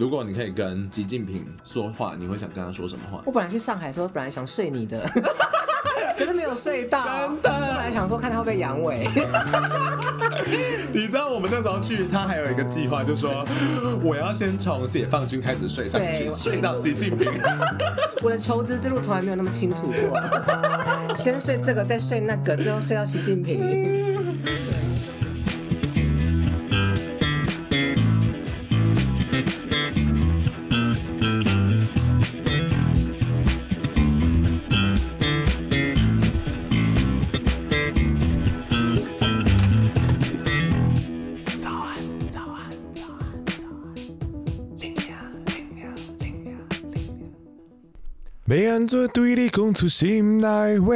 如果你可以跟习近平说话，你会想跟他说什么话？我本来去上海的时候，本来想睡你的，可是没有睡到。真的，本来想说看他会不会阳痿。你知道我们那时候去，他还有一个计划，就是说我要先从解放军开始睡上去，睡到习近平。我的求职之路从来没有那么清楚过，先睡这个，再睡那个，最后睡到习近平。对你讲出心内话。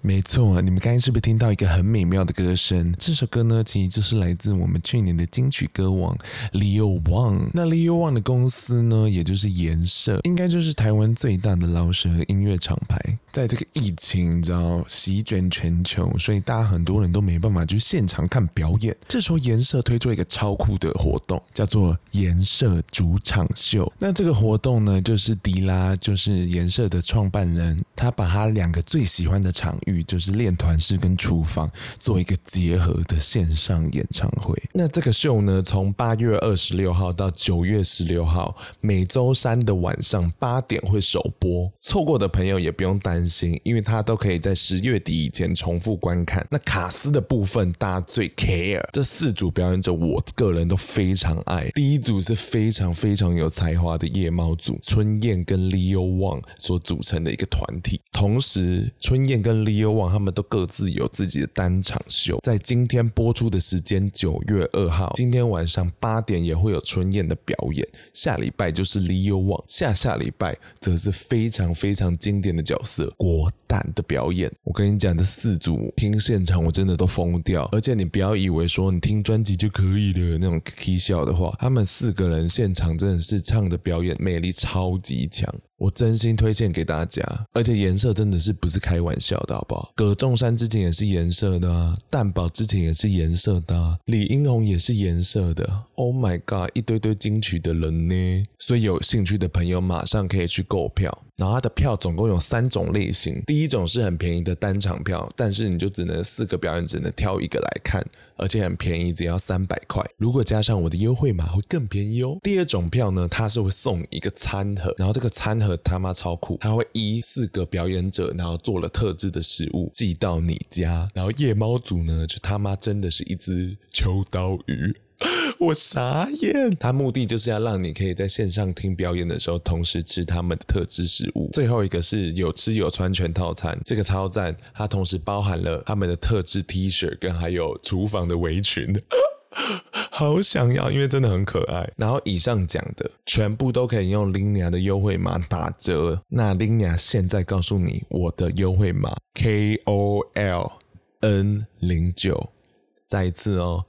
没错，你们刚才是不是听到一个很美妙的歌声？这首歌呢，其实就是来自我们去年的金曲歌王 Leo Wang。那 Leo Wang 的公司呢，也就是颜社，应该就是台湾最大的饶舌音乐厂牌。在这个疫情，你知道席卷全球，所以大家很多人都没办法去现场看表演。这时候颜社推出了一个超酷的活动，叫做颜社主场秀。那这个活动呢，就是迪拉，就是颜。社的创办人，他把他两个最喜欢的场域，就是练团室跟厨房，做一个结合的线上演唱会。那这个秀呢，从八月二十六号到九月十六号，每周三的晚上八点会首播。错过的朋友也不用担心，因为他都可以在十月底以前重复观看。那卡司的部分，大家最 care，这四组表演者，我个人都非常爱。第一组是非常非常有才华的夜猫组，春燕跟 Leo Wang。所组成的一个团体，同时春燕跟 Leo Wang 他们都各自有自己的单场秀，在今天播出的时间九月二号，今天晚上八点也会有春燕的表演，下礼拜就是 Leo Wang，下下礼拜则是非常非常经典的角色国蛋的表演。我跟你讲，这四组听现场我真的都疯掉，而且你不要以为说你听专辑就可以了那种起笑的话，他们四个人现场真的是唱的表演魅力超级强。我真心推荐给大家，而且颜色真的是不是开玩笑的，好不好？葛仲山之前也是颜色的啊，蛋宝之前也是颜色的啊，李英红也是颜色的。Oh my god，一堆堆金曲的人呢，所以有兴趣的朋友马上可以去购票。然后它的票总共有三种类型，第一种是很便宜的单场票，但是你就只能四个表演只能挑一个来看，而且很便宜，只要三百块。如果加上我的优惠码会更便宜哦。第二种票呢，它是会送一个餐盒，然后这个餐盒他妈超酷，它会依四个表演者，然后做了特制的食物寄到你家。然后夜猫组呢，就他妈真的是一只秋刀鱼。我傻眼，他目的就是要让你可以在线上听表演的时候，同时吃他们的特制食物。最后一个是有吃有穿全套餐，这个超赞，它同时包含了他们的特制 T 恤跟还有厨房的围裙，好想要，因为真的很可爱。然后以上讲的全部都可以用 Linea 的优惠码打折。那 Linea 现在告诉你我的优惠码 K O L N 零九，再一次哦。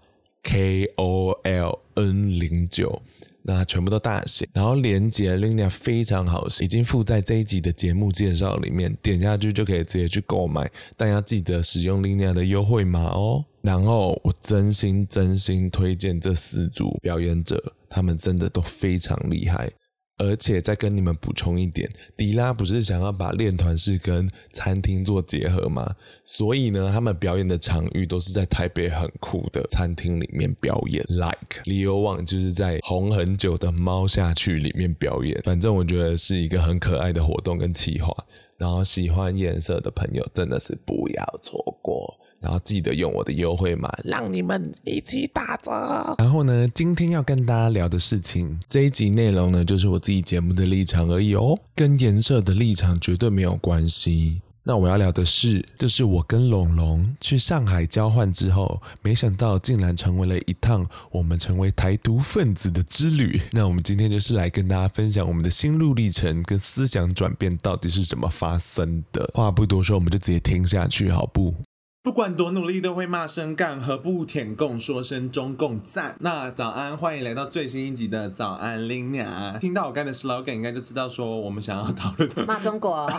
K O L N 零九，那全部都大写，然后连接 Linea 非常好，已经附在这一集的节目介绍里面，点下去就可以直接去购买，但要记得使用 Linea 的优惠码哦。然后我真心真心推荐这四组表演者，他们真的都非常厉害。而且再跟你们补充一点，迪拉不是想要把练团式跟餐厅做结合吗？所以呢，他们表演的场域都是在台北很酷的餐厅里面表演，like 理由网就是在红很久的猫下去里面表演。反正我觉得是一个很可爱的活动跟企划，然后喜欢颜色的朋友真的是不要错过。然后记得用我的优惠码，让你们一起打折。然后呢，今天要跟大家聊的事情，这一集内容呢，就是我自己节目的立场而已哦，跟颜色的立场绝对没有关系。那我要聊的是，就是我跟龙龙去上海交换之后，没想到竟然成为了一趟我们成为台独分子的之旅。那我们今天就是来跟大家分享我们的心路历程跟思想转变到底是怎么发生的。话不多说，我们就直接听下去，好不？不管多努力，都会骂声干，何不舔共说声中共赞？那早安，欢迎来到最新一集的早安 Linea。听到我刚的 slogan，应该就知道说我们想要讨论的骂中国。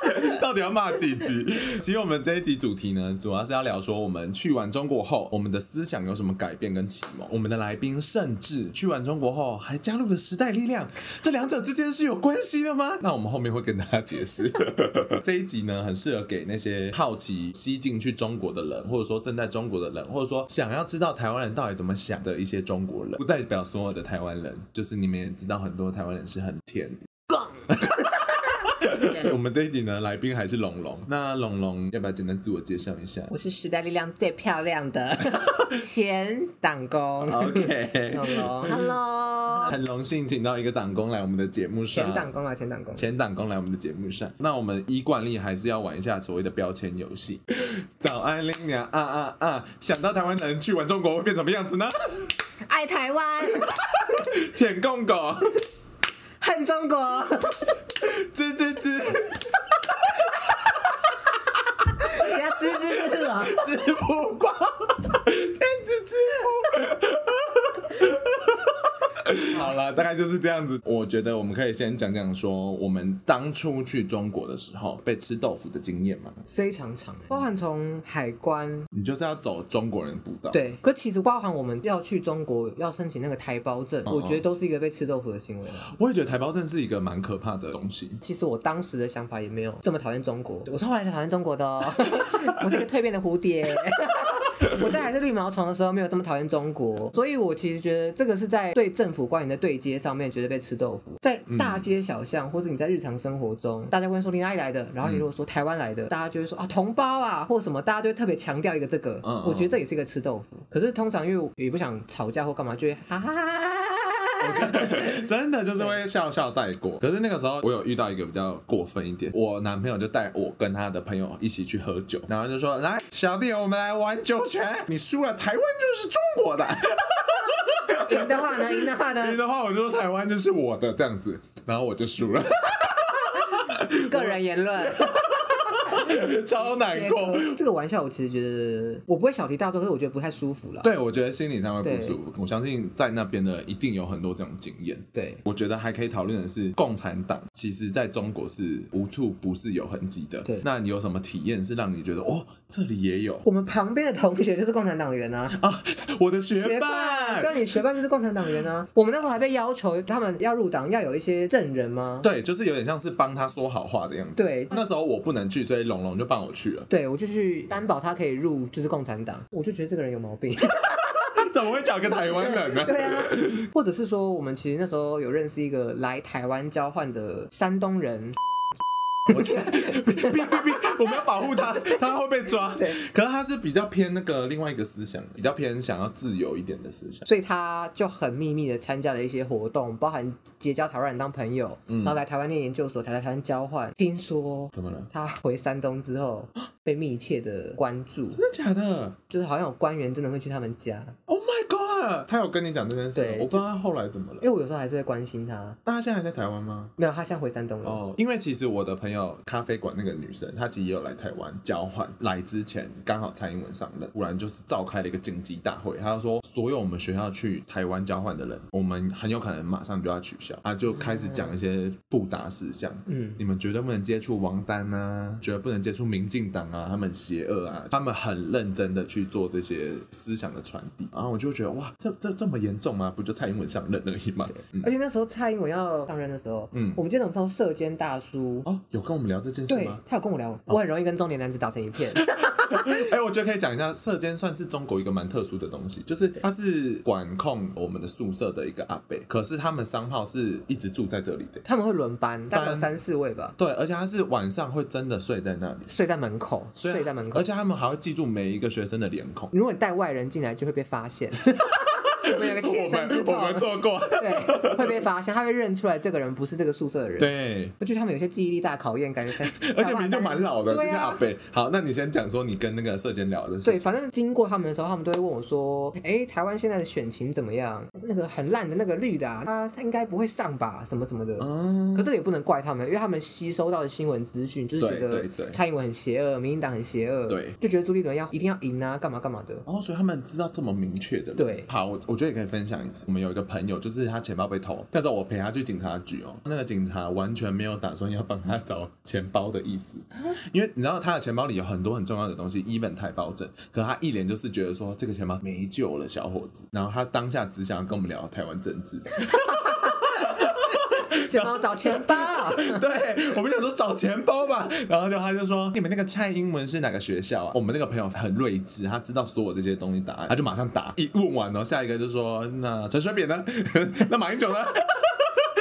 到底要骂几集？其实我们这一集主题呢，主要是要聊说我们去完中国后，我们的思想有什么改变跟启蒙。我们的来宾甚至去完中国后，还加入了时代力量，这两者之间是有关系的吗？那我们后面会跟大家解释。这一集呢，很适合给那些好奇西进去中国的人，或者说正在中国的人，或者说想要知道台湾人到底怎么想的一些中国人，不代表所有的台湾人，就是你们也知道很多台湾人是很甜。我们这一集呢，来宾还是龙龙。那龙龙要不要简单自我介绍一下？我是时代力量最漂亮的 前党工。OK，龙龙，Hello，很荣幸请到一个党工来我们的节目上。前党工啊，前党工，前党工来我们的节目上。那我们依惯例还是要玩一下所谓的标签游戏。早安，林娘啊啊啊！想到台湾人去玩中国会变什么样子呢？爱台湾，舔共狗，恨中国。吱 吱吱，你要吱吱吱啊！支付宝，电子支付。好了，大概就是这样子。我觉得我们可以先讲讲说，我们当初去中国的时候被吃豆腐的经验嘛。非常长，包含从海关，你就是要走中国人步道。对，可其实包含我们要去中国要申请那个台胞证，哦哦我觉得都是一个被吃豆腐的行为。我也觉得台胞证是一个蛮可怕的东西。其实我当时的想法也没有这么讨厌中国，我是后来才讨厌中国的哦。我是一个蜕变的蝴蝶。我在还是绿毛虫的时候没有这么讨厌中国，所以我其实觉得这个是在对政府官员的对接上面觉得被吃豆腐，在大街小巷或者你在日常生活中，大家会说你哪里来的，然后你如果说台湾来的，大家就会说啊同胞啊或什么，大家就会特别强调一个这个，我觉得这也是一个吃豆腐。可是通常因为我也不想吵架或干嘛，就会哈哈哈哈。真的就是会笑笑带过，可是那个时候我有遇到一个比较过分一点，我男朋友就带我跟他的朋友一起去喝酒，然后就说：“来，小弟，我们来玩酒泉，你输了，台湾就是中国的；赢的话呢，赢的话呢，赢的话我就说台湾就是我的。这样子，然后我就输了。个人言论。” 超难过，这个玩笑我其实觉得我不会小题大做，可是我觉得不太舒服了。对，我觉得心理上会不舒服。我相信在那边的人一定有很多这种经验。对，我觉得还可以讨论的是，共产党其实在中国是无处不是有痕迹的。对，那你有什么体验是让你觉得哦，这里也有？我们旁边的同学就是共产党员啊！啊，我的学伴，对，你学伴就是共产党员啊！我们那时候还被要求，他们要入党要有一些证人吗？对，就是有点像是帮他说好话的样子。对，那时候我不能去，所以龙龙就帮我去了。对，我就去担保他可以入，就是共产党。我就觉得这个人有毛病，怎么会找个台湾人呢？对啊，或者是说，我们其实那时候有认识一个来台湾交换的山东人。我天，哔哔哔，我们要保护他，他会被抓。可是他是比较偏那个另外一个思想，比较偏想要自由一点的思想，所以他就很秘密的参加了一些活动，包含结交台湾人当朋友，然后来台湾念研究所，才来台湾交换。听说怎么了？他回山东之后被密切的关注，真的假的？就是好像有官员真的会去他们家。Oh my god！他有跟你讲这件事？我不知道他后来怎么了。因为我有时候还是会关心他。那他现在还在台湾吗？没有，他现在回山东了。哦，因为其实我的朋友。咖啡馆那个女生，她其实也有来台湾交换。来之前刚好蔡英文上任，突然就是召开了一个紧急大会，她就说所有我们学校去台湾交换的人，我们很有可能马上就要取消啊，就开始讲一些不达事项。嗯，你们绝对不能接触王丹啊，绝对不能接触民进党啊，他们邪恶啊，他们很认真的去做这些思想的传递。然后我就觉得哇，这这这么严重吗？不就蔡英文上任而已吗？嗯、而且那时候蔡英文要上任的时候，嗯，我们记得我们说社监大叔哦，有跟我们聊。这件事吗？他有跟我聊，我很容易跟中年男子打成一片。哎、欸，我觉得可以讲一下，舍监算是中国一个蛮特殊的东西，就是他是管控我们的宿舍的一个阿伯，可是他们商号是一直住在这里的，他们会轮班，大概三四位吧。对，而且他是晚上会真的睡在那里，睡在门口，睡在门口，而且他们还会记住每一个学生的脸孔。如果你带外人进来，就会被发现。我有个切身之痛，我们做过，对，会被发现，他会认出来这个人不是这个宿舍的人。对，我觉得他们有些记忆力大考验，感觉才，而且名字蛮老的，这些阿伯。好，那你先讲说你跟那个社监聊的事。对，反正经过他们的时候，他们都会问我说：“哎，台湾现在的选情怎么样？那个很烂的那个绿的，啊，他他应该不会上吧？什么什么的。”嗯。可这个也不能怪他们，因为他们吸收到的新闻资讯就是觉得蔡英文很邪恶，民进党很邪恶，对，就觉得朱立伦要一定要赢啊，干嘛干嘛的。哦，所以他们知道这么明确的。对。好，我我觉得也可以分享一次。我们有一个朋友，就是他钱包被偷，那时候我陪他去警察局哦，那个警察完全没有打算要帮他找钱包的意思，因为你知道他的钱包里有很多很重要的东西，even 台胞证，可他一脸就是觉得说这个钱包没救了，小伙子。然后他当下只想要跟我们聊台湾政治。钱包找钱包，对，我们想说找钱包吧，然后就他就说，你们那个蔡英文是哪个学校啊？我们那个朋友很睿智，他知道所有这些东西答案，他就马上答。一问完然后，下一个就说，那陈水扁呢？那马英九呢？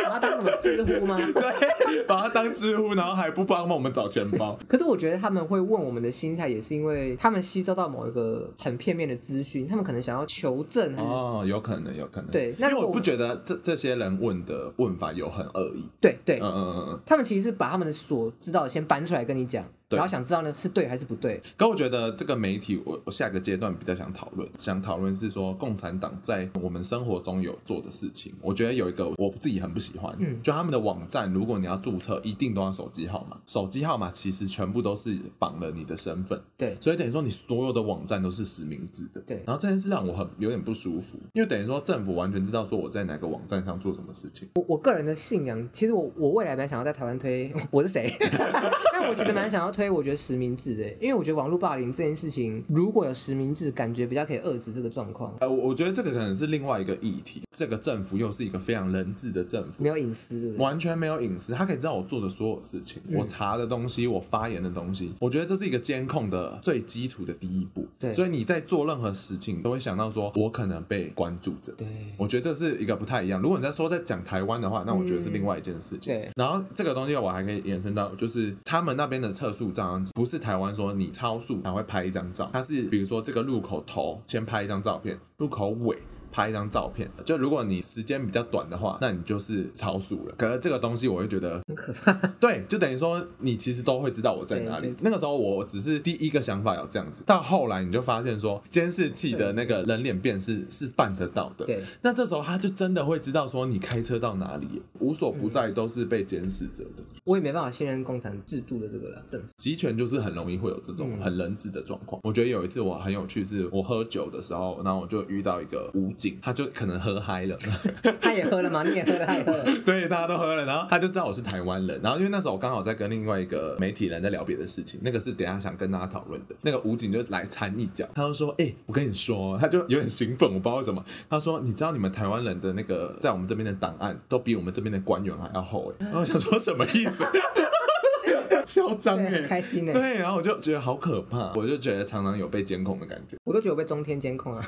把他当什么知乎吗？对，把他当知乎，然后还不帮我们找钱包。可是我觉得他们会问我们的心态，也是因为他们吸收到某一个很片面的资讯，他们可能想要求证。哦，有可能，有可能。对，因为我不觉得这这些人问的问法有很恶意。对对，嗯嗯嗯嗯，他们其实是把他们的所知道的先搬出来跟你讲。然后想知道呢是对还是不对？可我觉得这个媒体，我我下个阶段比较想讨论，想讨论是说共产党在我们生活中有做的事情。我觉得有一个我自己很不喜欢，嗯，就他们的网站，如果你要注册，一定都要手机号码。手机号码其实全部都是绑了你的身份，对，所以等于说你所有的网站都是实名制的，对。然后这件事让我很有点不舒服，因为等于说政府完全知道说我在哪个网站上做什么事情。我我个人的信仰，其实我我未来蛮想要在台湾推，我是谁？但我其实蛮想要推，我觉得实名制的。因为我觉得网络霸凌这件事情，如果有实名制，感觉比较可以遏制这个状况。呃，我觉得这个可能是另外一个议题。这个政府又是一个非常人治的政府，没有隐私，对对？完全没有隐私，他可以知道我做的所有事情，我查的东西，我发言的东西。我觉得这是一个监控的最基础的第一步。对，所以你在做任何事情，都会想到说，我可能被关注着。对，我觉得这是一个不太一样。如果你在说在讲台湾的话，那我觉得是另外一件事情。对，然后这个东西我还可以延伸到，就是他们那边的测速照相机，不是台湾说你超速才会拍一张照，它是比如说这个路口头先拍一张照片，路口尾。拍一张照片，就如果你时间比较短的话，那你就是超速了。可是这个东西我会觉得很可怕。对，就等于说你其实都会知道我在哪里。那个时候我只是第一个想法有这样子，到后来你就发现说监视器的那个人脸辨识是办得到的。对，那这时候他就真的会知道说你开车到哪里，无所不在都是被监视着的。我也没办法信任共产制度的这个政府，集权就是很容易会有这种很人治的状况。我觉得有一次我很有趣，是我喝酒的时候，然后我就遇到一个武警，他就可能。喝嗨了，他也喝了吗？你也喝了，他也喝了。对，大家都喝了，然后他就知道我是台湾人。然后因为那时候我刚好在跟另外一个媒体人在聊别的事情，那个是等一下想跟大家讨论的。那个武警就来掺一脚，他就说：“哎、欸，我跟你说，他就有点兴奋，我不知道为什么。他说：你知道你们台湾人的那个在我们这边的档案都比我们这边的官员还要厚哎。然后我想说什么意思？嚣张哎，开心哎。对，然后我就觉得好可怕，我就觉得常常有被监控的感觉。我都觉得我被中天监控啊。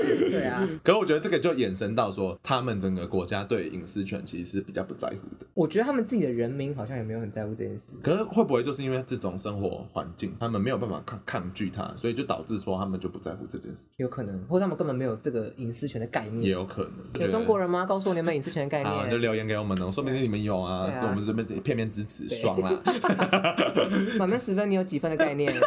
对啊，可是我觉得这个就衍生到说，他们整个国家对隐私权其实是比较不在乎的。我觉得他们自己的人民好像也没有很在乎这件事。可是会不会就是因为这种生活环境，他们没有办法抗抗拒它，所以就导致说他们就不在乎这件事？有可能，或者他们根本没有这个隐私权的概念。也有可能。有中国人吗？告诉我你们隐私权的概念。好，就留言给我们哦，说不定你们有啊。就我们这边片面支持，爽啦。满分十分，你有几分的概念？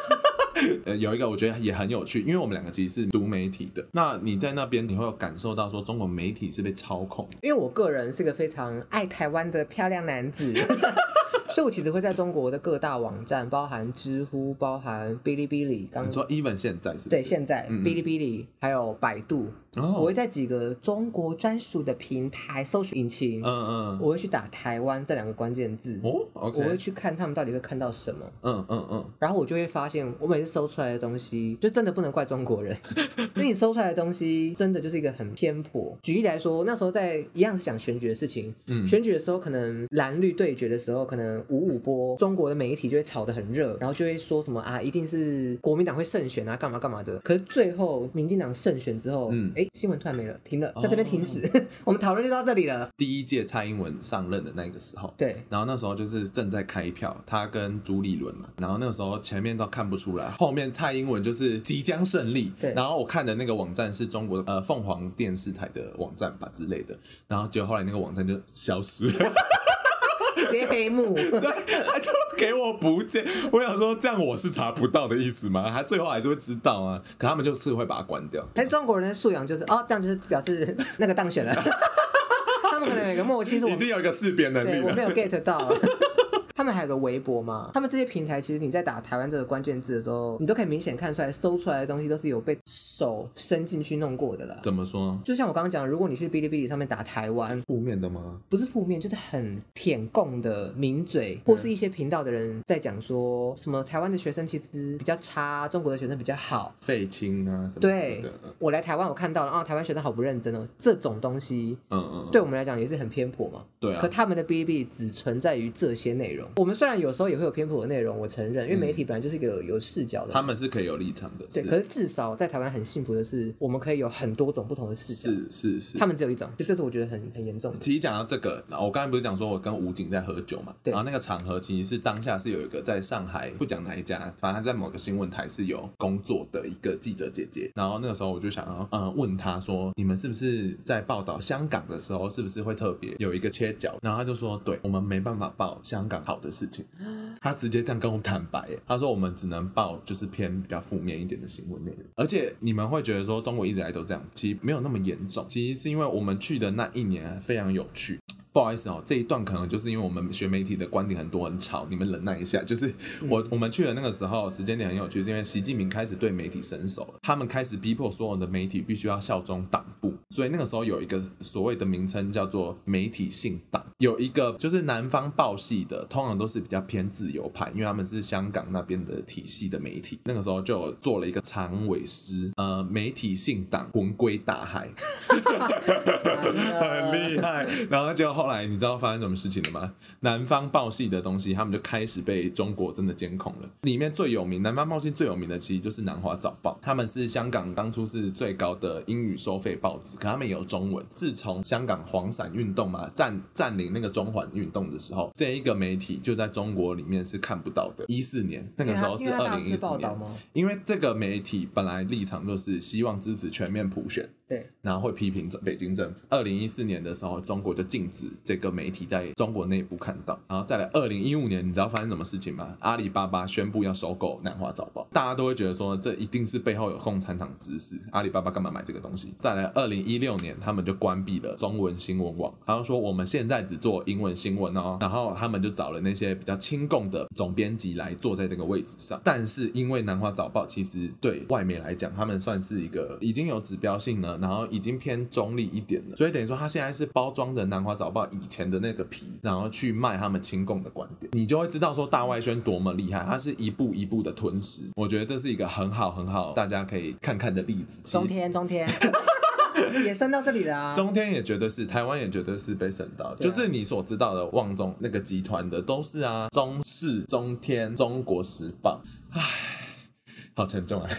呃，有一个我觉得也很有趣，因为我们两个其实是读媒体的。那你在那边你会有感受到说中国媒体是被操控？因为我个人是个非常爱台湾的漂亮男子。所以，我其实会在中国的各大网站，包含知乎、包含哔哩哔哩。刚说 even 现在是不是？对，现在哔哩哔哩还有百度，哦，我会在几个中国专属的平台搜索引擎，嗯嗯，我会去打台湾这两个关键字，哦，okay，我会去看他们到底会看到什么，嗯嗯嗯，然后我就会发现，我每次搜出来的东西，就真的不能怪中国人，因为你搜出来的东西真的就是一个很偏颇。举例来说，那时候在一样是讲选举的事情，嗯，选举的时候可能蓝绿对决的时候，可能五五波。中国的媒体就会炒得很热，然后就会说什么啊，一定是国民党会胜选啊，干嘛干嘛的。可是最后民进党胜选之后，嗯，哎，新闻突然没了，停了，在这边停止。哦、我们讨论就到这里了。第一届蔡英文上任的那个时候，对，然后那时候就是正在开票，他跟朱立伦嘛，然后那个时候前面都看不出来，后面蔡英文就是即将胜利。对，然后我看的那个网站是中国呃凤凰电视台的网站吧之类的，然后结果后来那个网站就消失了。直接黑幕，对，他就给我不见。我想说，这样我是查不到的意思吗？他最后还是会知道啊，可他们就是会把它关掉。但中国人的素养就是，哦，这样就是表示 那个当选了。他们可能有一个默契，是我已经有一个识别能力了。我没有 get 到。他们还有个微博嘛，他们这些平台其实你在打台湾这个关键字的时候，你都可以明显看出来，搜出来的东西都是有被手伸进去弄过的了。怎么说？就像我刚刚讲，如果你去哔哩哔哩上面打台湾，负面的吗？不是负面，就是很舔共的名嘴，或是一些频道的人在讲说什么台湾的学生其实比较差，中国的学生比较好，废青啊什么的。对，我来台湾我看到了啊，台湾学生好不认真哦，这种东西，嗯嗯，对我们来讲也是很偏颇嘛。对啊。可他们的哔哩哔哩只存在于这些内容。我们虽然有时候也会有偏颇的内容，我承认，因为媒体本来就是一个有，有视角的，他们是可以有立场的。对，可是至少在台湾很幸福的是，我们可以有很多种不同的视角。是是是，他们只有一种，就这是我觉得很很严重的。其实讲到这个，我刚才不是讲说我跟武警在喝酒嘛？对。然后那个场合其实是当下是有一个在上海，不讲哪一家，反正他在某个新闻台是有工作的一个记者姐姐。然后那个时候我就想要嗯问他说，你们是不是在报道香港的时候，是不是会特别有一个切角？然后他就说，对，我们没办法报香港好的事情。他直接这样跟我坦白，他说我们只能报就是偏比较负面一点的新闻内容。而且你们会觉得说中国一直来都这样，其实没有那么严重。其实是因为我们去的那一年非常有趣。不好意思哦，这一段可能就是因为我们学媒体的观点很多很吵，你们忍耐一下。就是我我们去的那个时候，时间点很有趣，是因为习近平开始对媒体伸手了，他们开始逼迫所有的媒体必须要效忠党部，所以那个时候有一个所谓的名称叫做媒体信党，有一个就是南方报系的，通常都是比较偏自由派，因为他们是香港那边的体系的媒体，那个时候就做了一个长尾诗，呃，媒体信党魂归大海，很厉害，然后就后。后来你知道发生什么事情了吗？南方报系的东西，他们就开始被中国真的监控了。里面最有名，南方报系最有名的其实就是南华早报，他们是香港当初是最高的英语收费报纸，可他们也有中文。自从香港黄伞运动嘛，占占领那个中环运动的时候，这一个媒体就在中国里面是看不到的。一四年那个时候是二零一四年，因为这个媒体本来立场就是希望支持全面普选。对，然后会批评北京政府。二零一四年的时候，中国就禁止这个媒体在中国内部看到。然后再来二零一五年，你知道发生什么事情吗？阿里巴巴宣布要收购南华早报，大家都会觉得说这一定是背后有共产党指使。阿里巴巴干嘛买这个东西？再来二零一六年，他们就关闭了中文新闻网，然后说我们现在只做英文新闻哦。然后他们就找了那些比较亲共的总编辑来坐在这个位置上。但是因为南华早报其实对外媒来讲，他们算是一个已经有指标性了。然后已经偏中立一点了，所以等于说他现在是包装着南华早报以前的那个皮，然后去卖他们亲共的观点，你就会知道说大外宣多么厉害，他是一步一步的吞噬。我觉得这是一个很好很好大家可以看看的例子。中天，中天 也升到这里了啊！中天也觉得是，台湾也觉得是被升到，就是你所知道的旺中那个集团的都是啊，中视、中天、中国时报，唉。好沉重啊！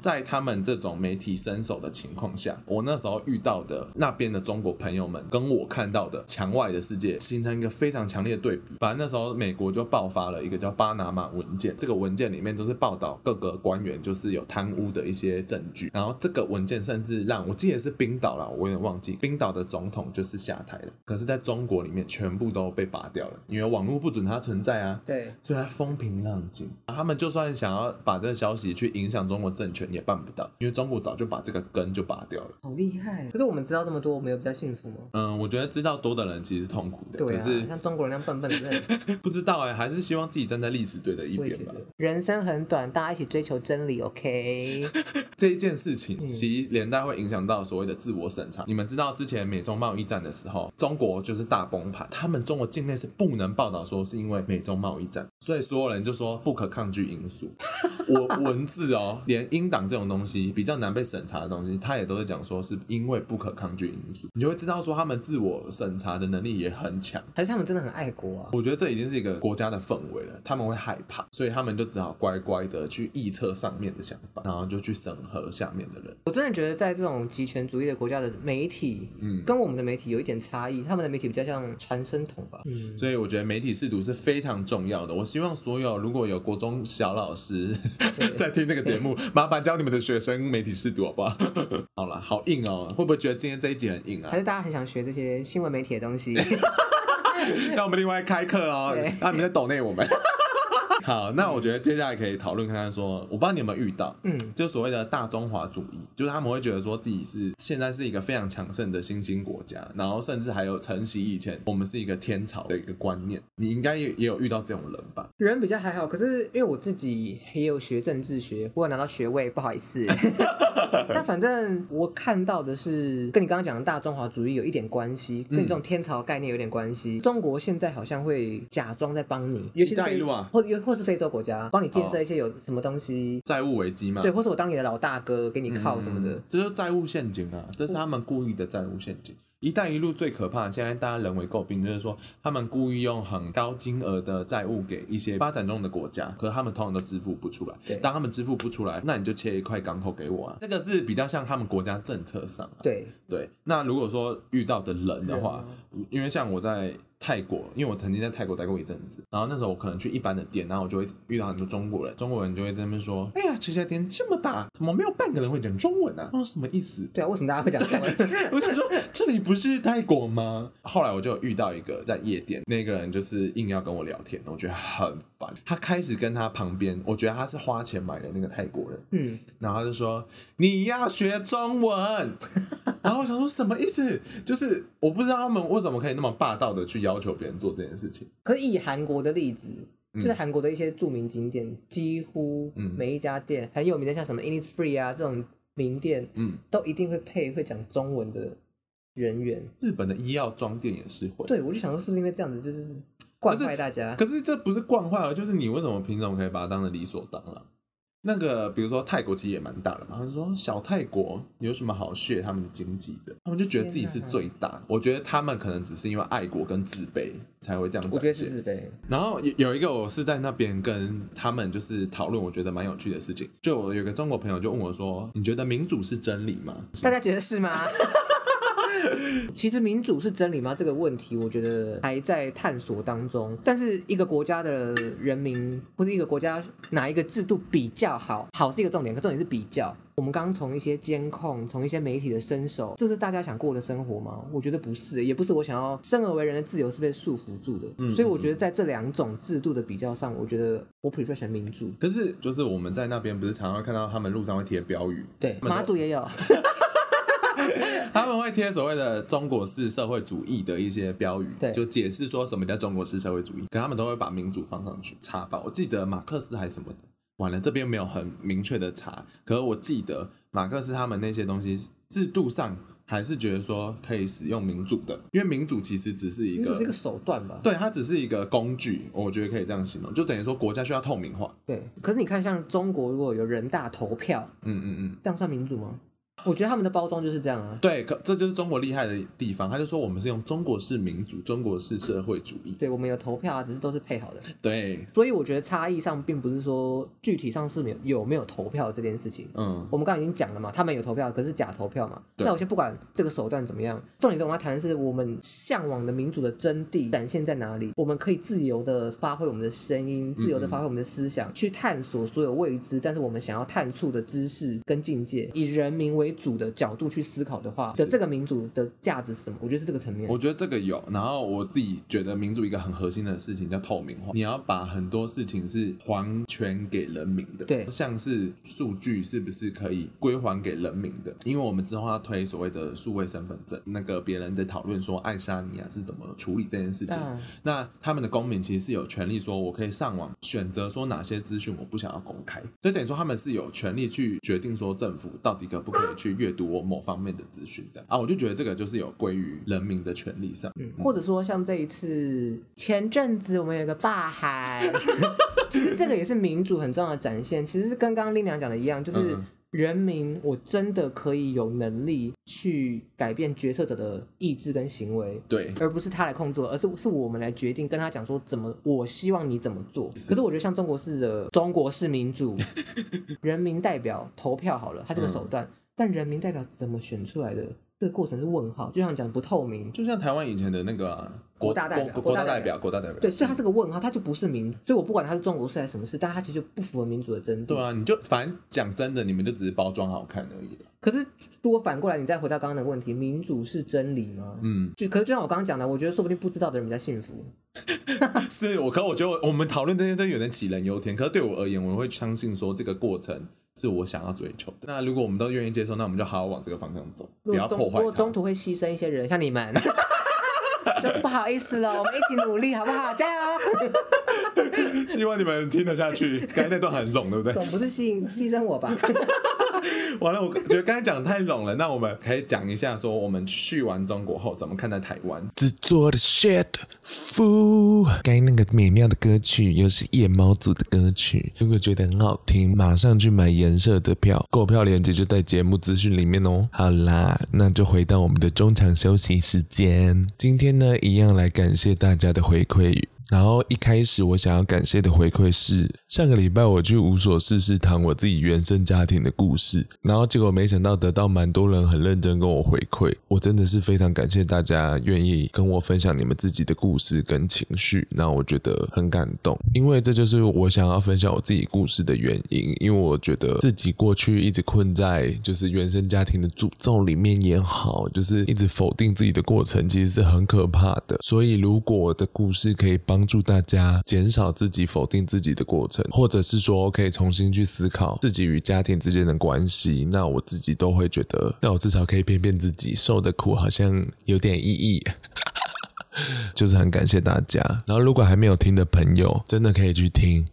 在他们这种媒体伸手的情况下，我那时候遇到的那边的中国朋友们，跟我看到的墙外的世界形成一个非常强烈的对比。反正那时候美国就爆发了一个叫巴拿马文件，这个文件里面都是报道各个官员就是有贪污的一些证据。然后这个文件甚至让我记得是冰岛了，我有点忘记，冰岛的总统就是下台了。可是，在中国里面全部都被拔掉了，因为网络不准它存在啊。对，所以它风平浪静。他们就算想要把这个消息。去影响中国政权也办不到，因为中国早就把这个根就拔掉了。好厉害！可是我们知道这么多，我们有比较幸福吗？嗯，我觉得知道多的人其实是痛苦的。对啊，可是像中国人那样笨笨的，不知道哎、欸，还是希望自己站在历史对的一边吧。人生很短，大家一起追求真理，OK？这一件事情其实连带会影响到所谓的自我审查。嗯、你们知道之前美中贸易战的时候，中国就是大崩盘，他们中国境内是不能报道说是因为美中贸易战，所以所有人就说不可抗拒因素。我文字哦，连。英党这种东西比较难被审查的东西，他也都是讲说是因为不可抗拒因素，你就会知道说他们自我审查的能力也很强，还是他们真的很爱国啊？我觉得这已经是一个国家的氛围了，他们会害怕，所以他们就只好乖乖的去臆测上面的想法，然后就去审核下面的人。我真的觉得在这种极权主义的国家的媒体，嗯，跟我们的媒体有一点差异，他们的媒体比较像传声筒吧，嗯，所以我觉得媒体试读是非常重要的。我希望所有如果有国中小老师 在听这个节目。麻烦教你们的学生媒体试读好不好？好了，好硬哦，会不会觉得今天这一集很硬啊？还是大家很想学这些新闻媒体的东西？那我们另外开课哦，那你们在抖内我们。好，那我觉得接下来可以讨论看看说，我不知道你有没有遇到，嗯，就所谓的大中华主义，就是他们会觉得说自己是现在是一个非常强盛的新兴国家，然后甚至还有承袭以前我们是一个天朝的一个观念。你应该也也有遇到这种人吧？人比较还好，可是因为我自己也有学政治学，我有拿到学位，不好意思。但反正我看到的是跟你刚刚讲的大中华主义有一点关系，跟你这种天朝概念有点关系。嗯、中国现在好像会假装在帮你，尤其是非洲啊，或或是非洲国家，帮你建设一些有什么东西，债务危机嘛？对，或是我当你的老大哥，给你靠什么的，这就是债务陷阱啊！这是他们故意的债务陷阱。一带一路最可怕，现在大家人为诟病，就是说他们故意用很高金额的债务给一些发展中的国家，可是他们通常都支付不出来。对，当他们支付不出来，那你就切一块港口给我啊！这个是比较像他们国家政策上啊。对对，那如果说遇到的人的话，因为像我在。泰国，因为我曾经在泰国待过一阵子，然后那时候我可能去一般的店，然后我就会遇到很多中国人，中国人就会在那边说：“哎呀，这家店这么大，怎么没有半个人会讲中文啊？”我说什么意思？对啊，为什么大家会讲中文？我想说这里不是泰国吗？后来我就遇到一个在夜店，那个人就是硬要跟我聊天，我觉得很烦。他开始跟他旁边，我觉得他是花钱买的那个泰国人，嗯，然后他就说：“你要学中文。”然后我想说什么意思？就是我不知道他们为什么可以那么霸道的去要求别人做这件事情。可以以韩国的例子，就是韩国的一些著名景点，嗯、几乎每一家店很有名的，像什么 Innisfree 啊这种名店，嗯，都一定会配会讲中文的人员。日本的医药装店也是会。对，我就想说是不是因为这样子，就是惯坏大家可？可是这不是惯坏了，就是你为什么凭什么可以把它当成理所当然？那个，比如说泰国其实也蛮大的嘛，他就说小泰国有什么好学他们的经济的？他们就觉得自己是最大。我觉得他们可能只是因为爱国跟自卑才会这样。我觉得是自卑。然后有有一个，我是在那边跟他们就是讨论，我觉得蛮有趣的事情。就我有个中国朋友就问我说：“你觉得民主是真理吗？”大家觉得是吗？其实民主是真理吗？这个问题我觉得还在探索当中。但是一个国家的人民，或是一个国家哪一个制度比较好，好是一个重点，可重点是比较。我们刚刚从一些监控，从一些媒体的伸手，这是大家想过的生活吗？我觉得不是，也不是我想要生而为人的自由是被束缚住的。嗯，所以我觉得在这两种制度的比较上，我觉得我 prefer 选民主。可是就是我们在那边不是常常会看到他们路上会贴标语，对，马祖也有。他们会贴所谓的中国式社会主义的一些标语，对，就解释说什么叫中国式社会主义，可他们都会把民主放上去插爆。我记得马克思还是什么的，完了这边没有很明确的查，可是我记得马克思他们那些东西制度上还是觉得说可以使用民主的，因为民主其实只是一个是一个手段吧，对，它只是一个工具，我觉得可以这样形容，就等于说国家需要透明化。对，可是你看像中国如果有人大投票，嗯嗯嗯，这样算民主吗？我觉得他们的包装就是这样啊。对，可这就是中国厉害的地方。他就说我们是用中国式民主、中国式社会主义。对，我们有投票啊，只是都是配好的。对，所以我觉得差异上并不是说具体上是没有有没有投票这件事情。嗯，我们刚刚已经讲了嘛，他们有投票，可是假投票嘛。那我先不管这个手段怎么样，重点跟我们要谈的是我们向往的民主的真谛展现在哪里？我们可以自由的发挥我们的声音，自由的发挥我们的思想，嗯嗯去探索所有未知，但是我们想要探触的知识跟境界，以人民为主的角度。去思考的话，的这个民主的价值是什么？我觉得是这个层面。我觉得这个有，然后我自己觉得民主一个很核心的事情叫透明化。你要把很多事情是还权给人民的，对，像是数据是不是可以归还给人民的？因为我们之后要推所谓的数位身份证，那个别人在讨论说爱沙尼亚是怎么处理这件事情。嗯、那他们的公民其实是有权利说，我可以上网选择说哪些资讯我不想要公开，所以等于说他们是有权利去决定说政府到底可不可以去阅读我某。方面的资讯的啊，我就觉得这个就是有归于人民的权利上，嗯，或者说像这一次前阵子我们有个罢海，其实这个也是民主很重要的展现。其实是跟刚刚丽娘讲的一样，就是人民我真的可以有能力去改变决策者的意志跟行为，对，而不是他来控制，而是是我们来决定跟他讲说怎么，我希望你怎么做。可是我觉得像中国式的中国式民主，人民代表投票好了，它这个手段。嗯但人民代表怎么选出来的？这个过程是问号，就像讲不透明，就像台湾以前的那个、国大代表，国大代表，国大代表。对，所以他是个问号，他就不是民，所以我不管他是中国式还是什么事，但他其实就不符合民主的真谛。对啊，你就反正讲真的，你们就只是包装好看而已了。可是如果反过来，你再回到刚刚的问题，民主是真理吗？嗯，就可是就像我刚刚讲的，我觉得说不定不知道的人比较幸福。是我，可我觉得我们讨论这些都有点杞人忧天。可是对我而言，我会相信说这个过程是我想要追求的。那如果我们都愿意接受，那我们就好好往这个方向走，不要破坏。如果中途会牺牲一些人，像你们。就不好意思了，我们一起努力，好不好？加油！希望你们听得下去。刚才那段很冷，对不对？总不是牺牺牲我吧？完了，我觉得刚才讲的太拢了。那我们可以讲一下，说我们去完中国后怎么看待台湾？制作的 shit 夫，该那个美妙的歌曲又是夜猫组的歌曲。如果觉得很好听，马上去买颜色的票，购票链接就在节目资讯里面哦。好啦，那就回到我们的中场休息时间。今天呢，一样来感谢大家的回馈语。然后一开始我想要感谢的回馈是上个礼拜我去无所事事谈我自己原生家庭的故事，然后结果没想到得到蛮多人很认真跟我回馈，我真的是非常感谢大家愿意跟我分享你们自己的故事跟情绪，那我觉得很感动，因为这就是我想要分享我自己故事的原因，因为我觉得自己过去一直困在就是原生家庭的诅咒里面也好，就是一直否定自己的过程其实是很可怕的，所以如果我的故事可以帮帮助大家减少自己否定自己的过程，或者是说可以重新去思考自己与家庭之间的关系，那我自己都会觉得，那我至少可以骗骗自己，受的苦好像有点意义，就是很感谢大家。然后如果还没有听的朋友，真的可以去听。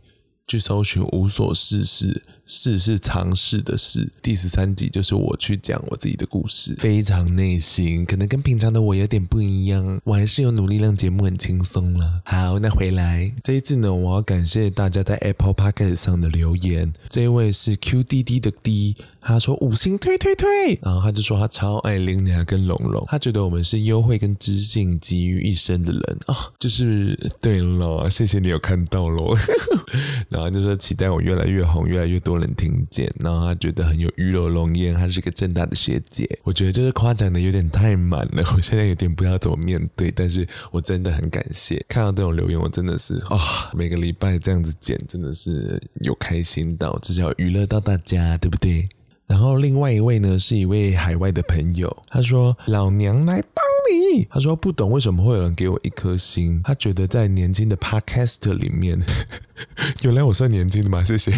去搜寻无所事事，事是尝试的事。第十三集就是我去讲我自己的故事，非常内心，可能跟平常的我有点不一样。我还是有努力让节目很轻松了。好，那回来这一次呢，我要感谢大家在 Apple Podcast 上的留言。这一位是 QDD 的 D。他说五星推推推，然后他就说他超爱拎娘跟龙龙，他觉得我们是优惠跟知性集于一身的人、哦，就是对了，谢谢你有看到喽，然后就说期待我越来越红，越来越多人听见，然后他觉得很有鱼肉龙颜，她是一个正大的学姐，我觉得就是夸奖的有点太满了，我现在有点不知道怎么面对，但是我真的很感谢，看到这种留言，我真的是啊、每个礼拜这样子剪，真的是有开心到，至少娱乐到大家，对不对？然后另外一位呢，是一位海外的朋友，他说：“老娘来吧。”他说：“不懂为什么会有人给我一颗星，他觉得在年轻的 Podcast 里面。”原来我算年轻的吗？谢谢。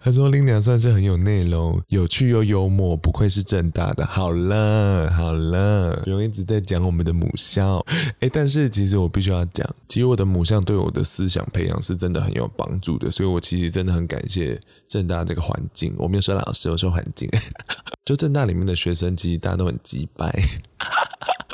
他说拎娘算是很有内容，有趣又幽默，不愧是正大的。好了好了，不用一直在讲我们的母校。哎，但是其实我必须要讲，其实我的母校对我的思想培养是真的很有帮助的，所以我其实真的很感谢正大这个环境。我没有说老师，我说环境。就正大里面的学生，其实大家都很机掰。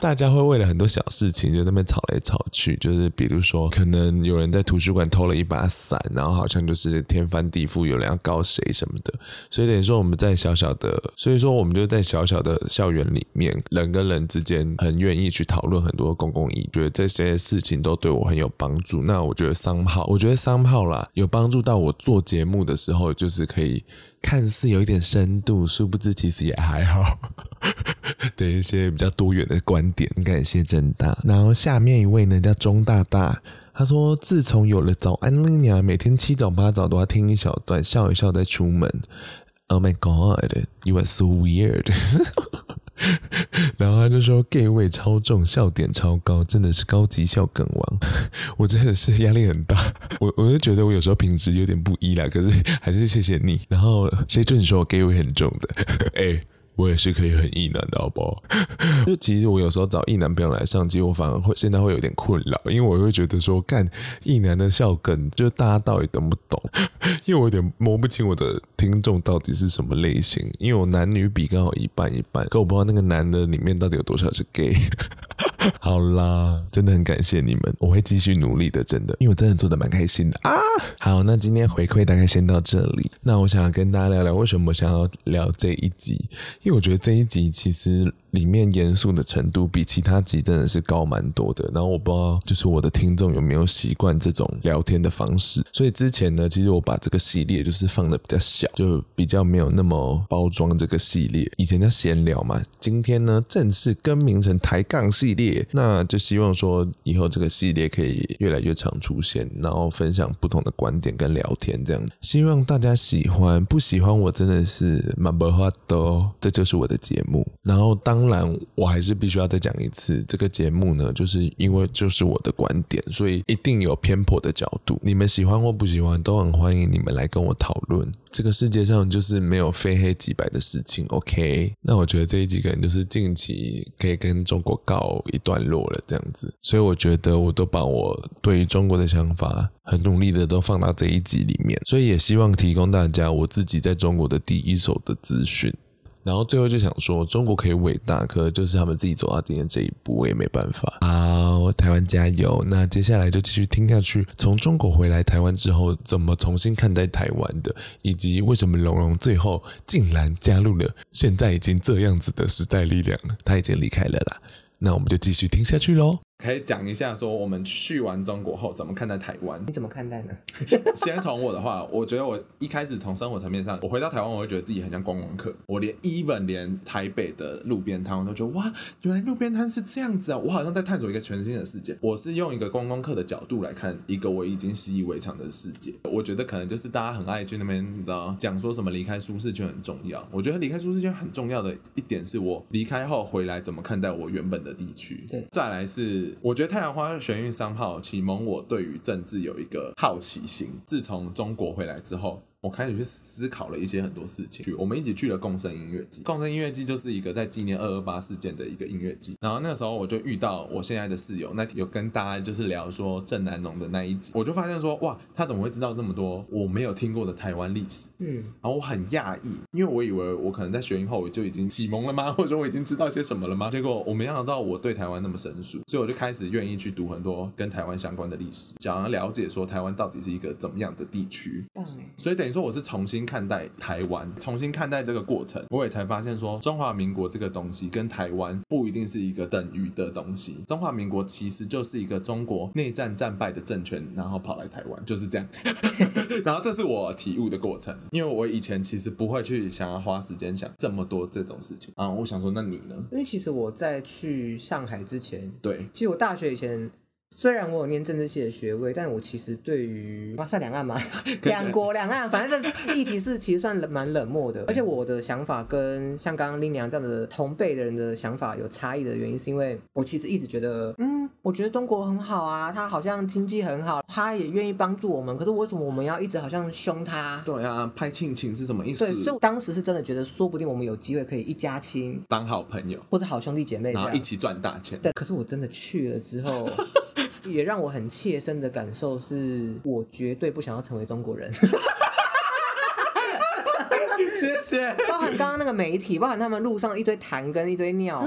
大家会为了很多小事情就在那边吵来吵去，就是比如说，可能有人在图书馆偷了一把伞，然后好像就是天翻地覆，有人要告谁什么的。所以等于说我们在小小的，所以说我们就在小小的校园里面，人跟人之间很愿意去讨论很多公共议题，觉得这些事情都对我很有帮助。那我觉得商号，我觉得商号啦，有帮助到我做节目的时候，就是可以。看似有一点深度，殊不知其实也还好 的一些比较多元的观点。感谢正大。然后下面一位呢叫钟大大，他说自从有了早安拎娘，每天七早八早都要听一小段，笑一笑再出门。Oh my god, you are so weird。然后他就说，gay 味超重，笑点超高，真的是高级笑梗王。我真的是压力很大，我我就觉得我有时候品质有点不一啦，可是还是谢谢你。然后谁准你说我 gay 味很重的？哎。我也是可以很异男的，好不好？就其实我有时候找异男朋友来上机，我反而会现在会有点困扰，因为我会觉得说，干异男的笑梗，就大家到底懂不懂？因为我有点摸不清我的听众到底是什么类型，因为我男女比刚好一半一半，可我不知道那个男的里面到底有多少是 gay。好啦，真的很感谢你们，我会继续努力的，真的，因为我真的做的蛮开心的啊。好，那今天回馈大概先到这里。那我想要跟大家聊聊，为什么我想要聊这一集？因为我觉得这一集其实。里面严肃的程度比其他集真的是高蛮多的，然后我不知道就是我的听众有没有习惯这种聊天的方式，所以之前呢，其实我把这个系列就是放的比较小，就比较没有那么包装这个系列，以前叫闲聊嘛，今天呢正式更名成抬杠系系列，那就希望说以后这个系列可以越来越常出现，然后分享不同的观点跟聊天这样。希望大家喜欢，不喜欢我真的是蛮不话的，这就是我的节目。然后当然我还是必须要再讲一次，这个节目呢，就是因为就是我的观点，所以一定有偏颇的角度。你们喜欢或不喜欢，都很欢迎你们来跟我讨论。这个世界上就是没有非黑即白的事情，OK？那我觉得这一集可能就是近期可以跟中国告一段落了，这样子。所以我觉得我都把我对于中国的想法很努力的都放到这一集里面，所以也希望提供大家我自己在中国的第一手的资讯。然后最后就想说，中国可以伟大，可就是他们自己走到今天这一步，我也没办法。好，台湾加油！那接下来就继续听下去，从中国回来台湾之后，怎么重新看待台湾的，以及为什么龙龙最后竟然加入了现在已经这样子的时代力量了，他已经离开了啦。那我们就继续听下去喽。可以讲一下，说我们去完中国后怎么看待台湾？你怎么看待呢？先从我的话，我觉得我一开始从生活层面上，我回到台湾，我会觉得自己很像观光客。我连 even 连台北的路边摊，我都觉得哇，原来路边摊是这样子啊！我好像在探索一个全新的世界。我是用一个观光客的角度来看一个我已经习以为常的世界。我觉得可能就是大家很爱去那边，你知道，讲说什么离开舒适圈很重要。我觉得离开舒适圈很重要的一点是我离开后回来怎么看待我原本的地区。对，再来是我觉得太阳花。玄运三号启蒙我对于政治有一个好奇心。自从中国回来之后。我开始去思考了一些很多事情。去，我们一起去了共生音乐季。共生音乐季就是一个在纪念二二八事件的一个音乐季。然后那个时候我就遇到我现在的室友，那有跟大家就是聊说郑南榕的那一集，我就发现说哇，他怎么会知道这么多我没有听过的台湾历史？嗯，然后我很讶异，因为我以为我可能在学音后我就已经启蒙了吗？或者说我已经知道些什么了吗？结果我没想到我对台湾那么生疏，所以我就开始愿意去读很多跟台湾相关的历史，想要了解说台湾到底是一个怎么样的地区。嗯，所以等于说我是重新。看待台湾，重新看待这个过程，我也才发现说，中华民国这个东西跟台湾不一定是一个等于的东西。中华民国其实就是一个中国内战战败的政权，然后跑来台湾，就是这样。然后这是我体悟的过程，因为我以前其实不会去想要花时间想这么多这种事情啊。我想说，那你呢？因为其实我在去上海之前，对，其实我大学以前。虽然我有念政治系的学位，但我其实对于啊，算两岸嘛？两国两岸，反正这议题是其实算蛮冷漠的。而且我的想法跟像刚刚林娘这样的同辈的人的想法有差异的原因，是因为我其实一直觉得，嗯，我觉得中国很好啊，他好像经济很好，他也愿意帮助我们。可是为什么我们要一直好像凶他？对啊，拍亲情是什么意思？对，所以我当时是真的觉得，说不定我们有机会可以一家亲，当好朋友，或者好兄弟姐妹，然后一起赚大钱。对，可是我真的去了之后。也让我很切身的感受是，我绝对不想要成为中国人。谢谢。包含刚刚那个媒体，包含他们路上一堆痰跟一堆尿，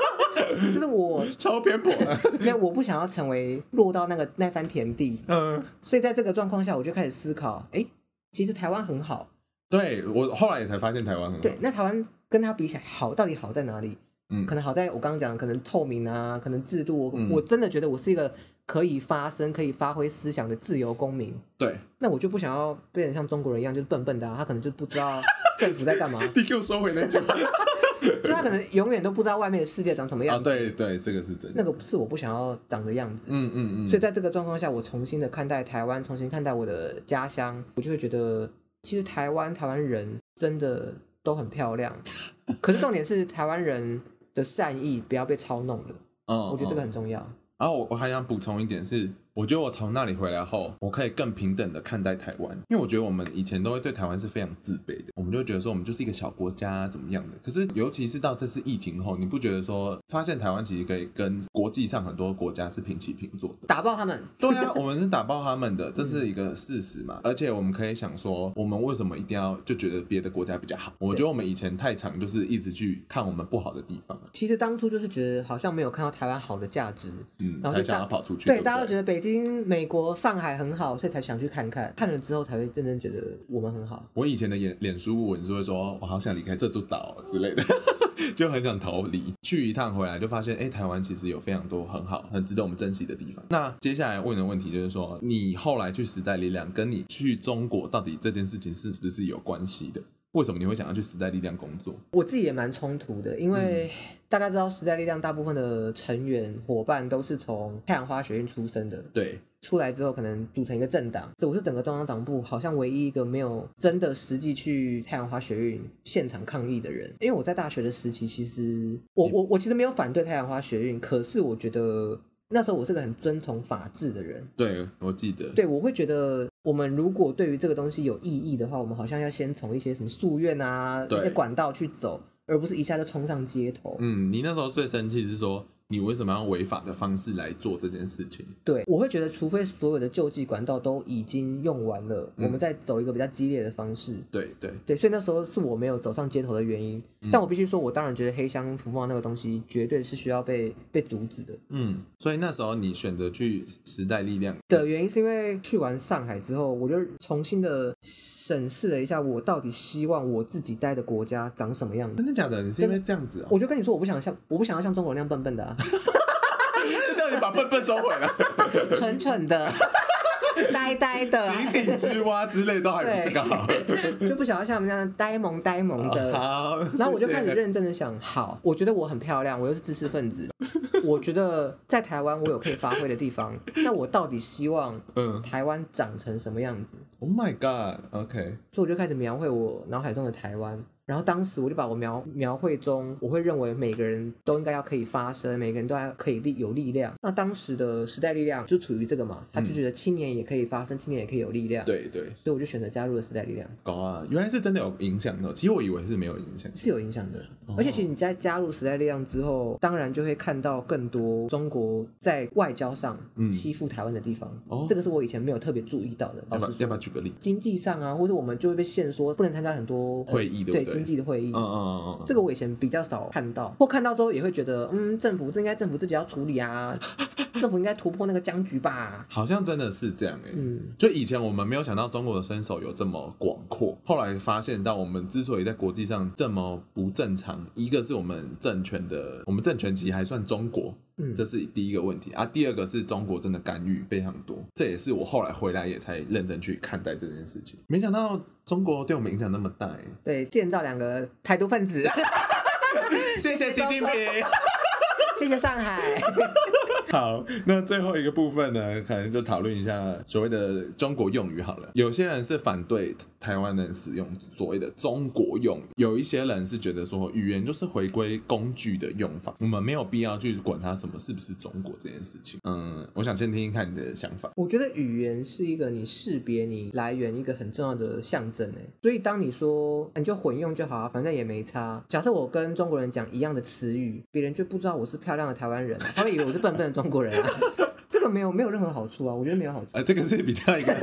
就是我超偏颇。因为我不想要成为落到那个那番田地。嗯。所以在这个状况下，我就开始思考，哎、欸，其实台湾很好。对，我后来也才发现台湾很好。对，那台湾跟他比起来好，到底好在哪里？嗯，可能好在我刚刚讲，可能透明啊，可能制度，嗯、我真的觉得我是一个可以发声、可以发挥思想的自由公民。对，那我就不想要变成像中国人一样，就是笨笨的、啊，他可能就不知道 政府在干嘛。你给我收回那句话，就他可能永远都不知道外面的世界长什么样子。啊，对对，这个是真的。那个是我不想要长的样子。嗯嗯嗯。所以在这个状况下，我重新的看待台湾，重新看待我的家乡，我就会觉得，其实台湾台湾人真的都很漂亮。可是重点是台湾人。的善意不要被操弄了，嗯，我觉得这个很重要。然后我我还想补充一点是。我觉得我从那里回来后，我可以更平等的看待台湾，因为我觉得我们以前都会对台湾是非常自卑的，我们就会觉得说我们就是一个小国家怎么样的。可是尤其是到这次疫情后，你不觉得说发现台湾其实可以跟国际上很多国家是平起平坐的，打爆他们？对啊，我们是打爆他们的，这是一个事实嘛。而且我们可以想说，我们为什么一定要就觉得别的国家比较好？我觉得我们以前太常就是一直去看我们不好的地方。其实当初就是觉得好像没有看到台湾好的价值，嗯，然后才想要跑出去。对，大家都觉得北京、美国。上海很好，所以才想去看看，看了之后才会真正觉得我们很好。我以前的脸脸书文是会说，我好想离开这座岛之类的，就很想逃离。去一趟回来就发现，哎、台湾其实有非常多很好、很值得我们珍惜的地方。那接下来问的问题就是说，你后来去时代力量，跟你去中国到底这件事情是不是有关系的？为什么你会想要去时代力量工作？我自己也蛮冲突的，因为大家知道时代力量大部分的成员伙伴都是从太阳花学院出身的，对。出来之后可能组成一个政党，这我是整个中央党部好像唯一一个没有真的实际去太阳花学院现场抗议的人。因为我在大学的时期，其实我我我其实没有反对太阳花学运，可是我觉得那时候我是个很遵从法治的人。对，我记得。对，我会觉得我们如果对于这个东西有异议的话，我们好像要先从一些什么夙愿啊，一些管道去走，而不是一下就冲上街头。嗯，你那时候最生气是说，你为什么要违法的方式来做这件事情？对，我会觉得，除非所有的救济管道都已经用完了，嗯、我们再走一个比较激烈的方式。对对对，所以那时候是我没有走上街头的原因。嗯、但我必须说，我当然觉得黑箱服贸那个东西绝对是需要被被阻止的。嗯，所以那时候你选择去时代力量的原因，是因为去完上海之后，我就重新的审视了一下，我到底希望我自己待的国家长什么样子。真的假的？你是因为这样子啊、喔？我就跟你说，我不想像，我不想要像中国人那样笨笨的、啊。就叫你把笨笨收回了，蠢蠢的，呆呆的，井底之蛙之类都还比这个好，就不想要像我们这样呆萌呆萌的。好，然后我就开始认真的想，好，我觉得我很漂亮，我又是知识分子，我觉得在台湾我有可以发挥的地方，那我到底希望，嗯，台湾长成什么样子？Oh my god，OK，所以我就开始描绘我脑海中的台湾。然后当时我就把我描描绘中，我会认为每个人都应该要可以发声，每个人都要可以力有力量。那当时的时代力量就处于这个嘛，他就觉得青年也可以发声，青年也可以有力量。对对，所以我就选择加入了时代力量。搞啊，原来是真的有影响的。其实我以为是没有影响，是有影响的。而且其实你在加入时代力量之后，当然就会看到更多中国在外交上欺负台湾的地方。哦，这个是我以前没有特别注意到的。老师要不要举个例？经济上啊，或者我们就会被限缩，不能参加很多会议，对经济的会议。嗯嗯。嗯，这个我以前比较少看到，或看到之后也会觉得，嗯，政府这应该政府自己要处理啊，政府应该突破那个僵局吧。好像真的是这样哎，嗯，就以前我们没有想到中国的身手有这么广阔，后来发现到我们之所以在国际上这么不正常，一个是我们政权的，我们政权其实还算中国。嗯，这是第一个问题啊。第二个是中国真的干预非常多，这也是我后来回来也才认真去看待这件事情。没想到中国对我们影响那么大，对，建造两个台独分子。谢谢习近平，谢谢上海。好，那最后一个部分呢，可能就讨论一下所谓的中国用语好了。有些人是反对台湾人使用所谓的中国用语，有一些人是觉得说语言就是回归工具的用法，我们没有必要去管它什么是不是中国这件事情。嗯，我想先听听看你的想法。我觉得语言是一个你识别你来源一个很重要的象征诶，所以当你说你就混用就好啊，反正也没差。假设我跟中国人讲一样的词语，别人就不知道我是漂亮的台湾人，他们以为我是笨笨中。国人啊，个没有没有任何好处啊，我觉得没有好处。呃，这个是比较一个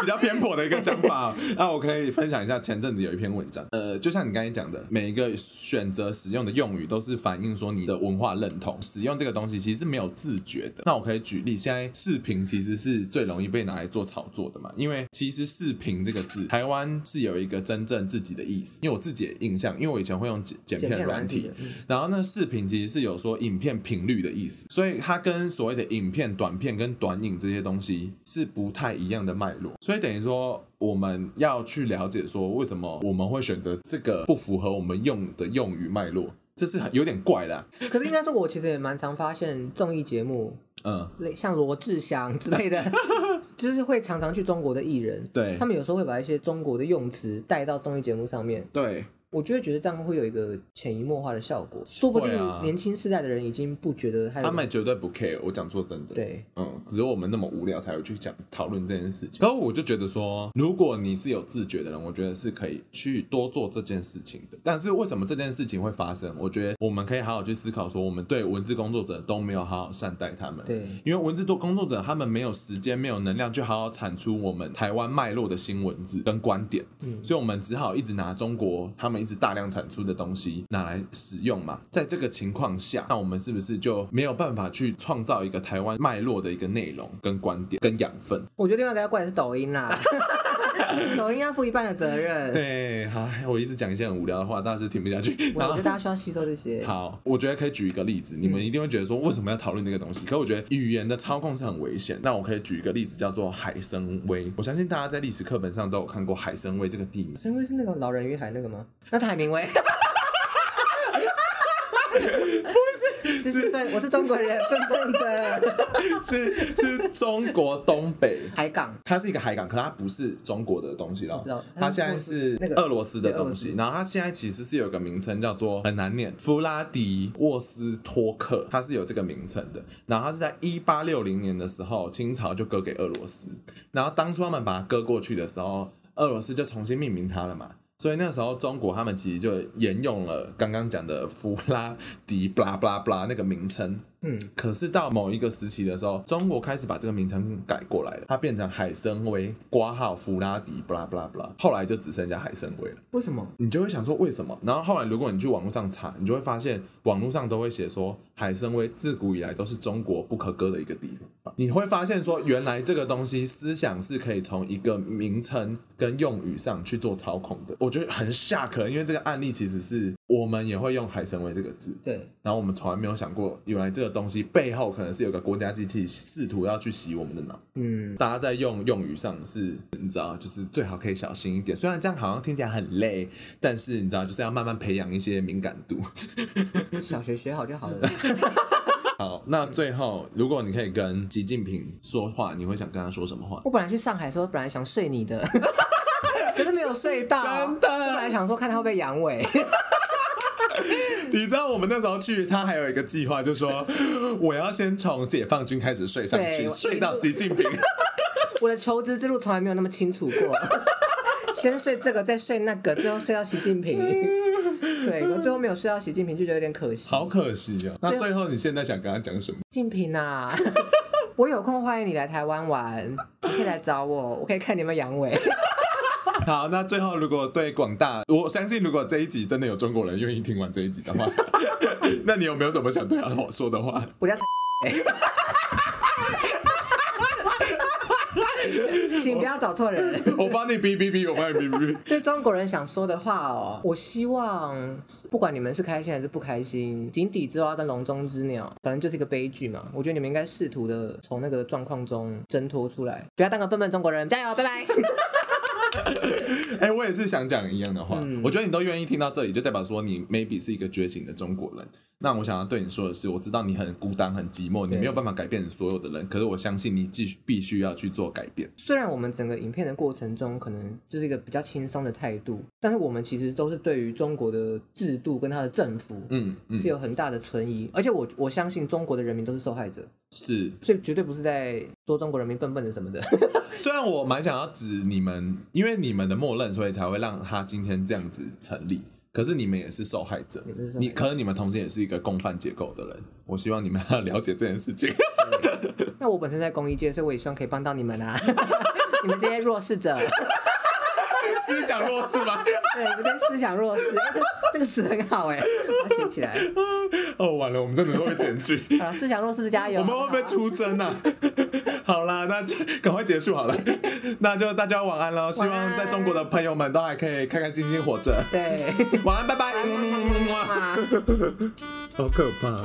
比较偏颇的一个想法。那我可以分享一下，前阵子有一篇文章，呃，就像你刚才讲的，每一个选择使用的用语都是反映说你的文化认同。使用这个东西其实是没有自觉的。那我可以举例，现在视频其实是最容易被拿来做炒作的嘛，因为其实视频这个字，台湾是有一个真正自己的意思。因为我自己的印象，因为我以前会用剪剪片软体，然后那视频其实是有说影片频率的意思，所以它跟所谓的影片、短片跟短影这些东西是不太一样的脉络，所以等于说我们要去了解说为什么我们会选择这个不符合我们用的用语脉络，这是有点怪的。可是应该说，我其实也蛮常发现综艺节目，嗯，像罗志祥之类的，就是会常常去中国的艺人，对，他们有时候会把一些中国的用词带到综艺节目上面，对。我就会觉得这样会有一个潜移默化的效果，说不定年轻世代的人已经不觉得他，他们绝对不 care。我讲错真的，对，嗯，只有我们那么无聊才会去讲讨论这件事情。然后我就觉得说，如果你是有自觉的人，我觉得是可以去多做这件事情的。但是为什么这件事情会发生？我觉得我们可以好好去思考，说我们对文字工作者都没有好好善待他们。对，因为文字多工作者他们没有时间、没有能量去好好产出我们台湾脉络的新文字跟观点，嗯，所以我们只好一直拿中国他们一直大量产出。的东西拿来使用嘛，在这个情况下，那我们是不是就没有办法去创造一个台湾脉络的一个内容跟观点跟养分？我觉得另外一个要怪的是抖音啦。抖音要负一半的责任。对，好，我一直讲一些很无聊的话，大家是听不下去。我觉得大家需要吸收这些。好，我觉得可以举一个例子，你们一定会觉得说，为什么要讨论这个东西？可我觉得语言的操控是很危险。那我可以举一个例子，叫做海参崴。我相信大家在历史课本上都有看过海参崴这个地名。海参崴是那个老人与海那个吗？那是海明威。是分，我是中国人，笨笨的。是是中国东北海港，它是一个海港，可它不是中国的东西了。知道，它现在是俄罗斯的东西。然后它现在其实是有个名称叫做很难念，弗拉迪沃斯托克，它是有这个名称的。然后它是在一八六零年的时候，清朝就割给俄罗斯。然后当初他们把它割过去的时候，俄罗斯就重新命名它了嘛。所以那时候中国他们其实就沿用了刚刚讲的 弗拉迪布拉布拉布拉那个名称。嗯，可是到某一个时期的时候，中国开始把这个名称改过来了，它变成海参崴挂号弗拉迪布拉布拉布拉，后来就只剩下海参崴了。为什么？你就会想说为什么？然后后来如果你去网络上查，你就会发现网络上都会写说海参崴自古以来都是中国不可割的一个地方。你会发现说原来这个东西思想是可以从一个名称跟用语上去做操控的。我觉得很吓人，因为这个案例其实是我们也会用海参崴这个字，对，然后我们从来没有想过原来这个东西背后可能是有个国家机器试图要去洗我们的脑。嗯，大家在用用语上是，你知道，就是最好可以小心一点。虽然这样好像听起来很累，但是你知道，就是要慢慢培养一些敏感度。小学学好就好了。好，那最后，如果你可以跟习近平说话，你会想跟他说什么话？我本来去上海的时候，本来想睡你的，可是没有睡到。真的，我本来想说看他会不会阳痿。你知道我们那时候去，他还有一个计划，就是说我要先从解放军开始睡上去，睡到习近平。我的求职之路从来没有那么清楚过，先睡这个，再睡那个，最后睡到习近平。对，我最后没有睡到习近平，就觉得有点可惜。好可惜啊！那最后你现在想跟他讲什么？习近平啊，我有空欢迎你来台湾玩，你可以来找我，我可以看你们阳痿。好，那最后如果对广大，我相信如果这一集真的有中国人愿意听完这一集的话，那你有没有什么想对他说的话？我叫。请不要找错人。我帮你哔哔哔，我帮你哔哔哔。对中国人想说的话哦，我希望不管你们是开心还是不开心，井底之蛙跟笼中之鸟，反正就是一个悲剧嘛。我觉得你们应该试图的从那个状况中挣脱出来，不要当个笨笨中国人，加油，拜拜。哎、欸，我也是想讲一样的话。嗯、我觉得你都愿意听到这里，就代表说你 maybe 是一个觉醒的中国人。那我想要对你说的是，我知道你很孤单、很寂寞，你没有办法改变所有的人。可是我相信你继续必须要去做改变。虽然我们整个影片的过程中可能就是一个比较轻松的态度，但是我们其实都是对于中国的制度跟他的政府，嗯，嗯是有很大的存疑。而且我我相信中国的人民都是受害者，是，所以绝对不是在说中国人民笨笨的什么的。虽然我蛮想要指你们，因为你们的默认，所以才会让他今天这样子成立。可是你们也是受害者，你可能你们同时也是一个共犯结构的人。我希望你们要了解这件事情。那我本身在公益界，所以我也希望可以帮到你们啊，你们这些弱势者。思想弱势吗？对，你们这思想弱势，这个词很好哎，要写起来。哦，完了，我们真的都会剪剧。好了，思想弱势加油。我们会不会出征啊？好啦，那就赶快结束好了。那就大家晚安喽。希望在中国的朋友们都还可以开开心心活着。对，晚安，拜拜。好可怕。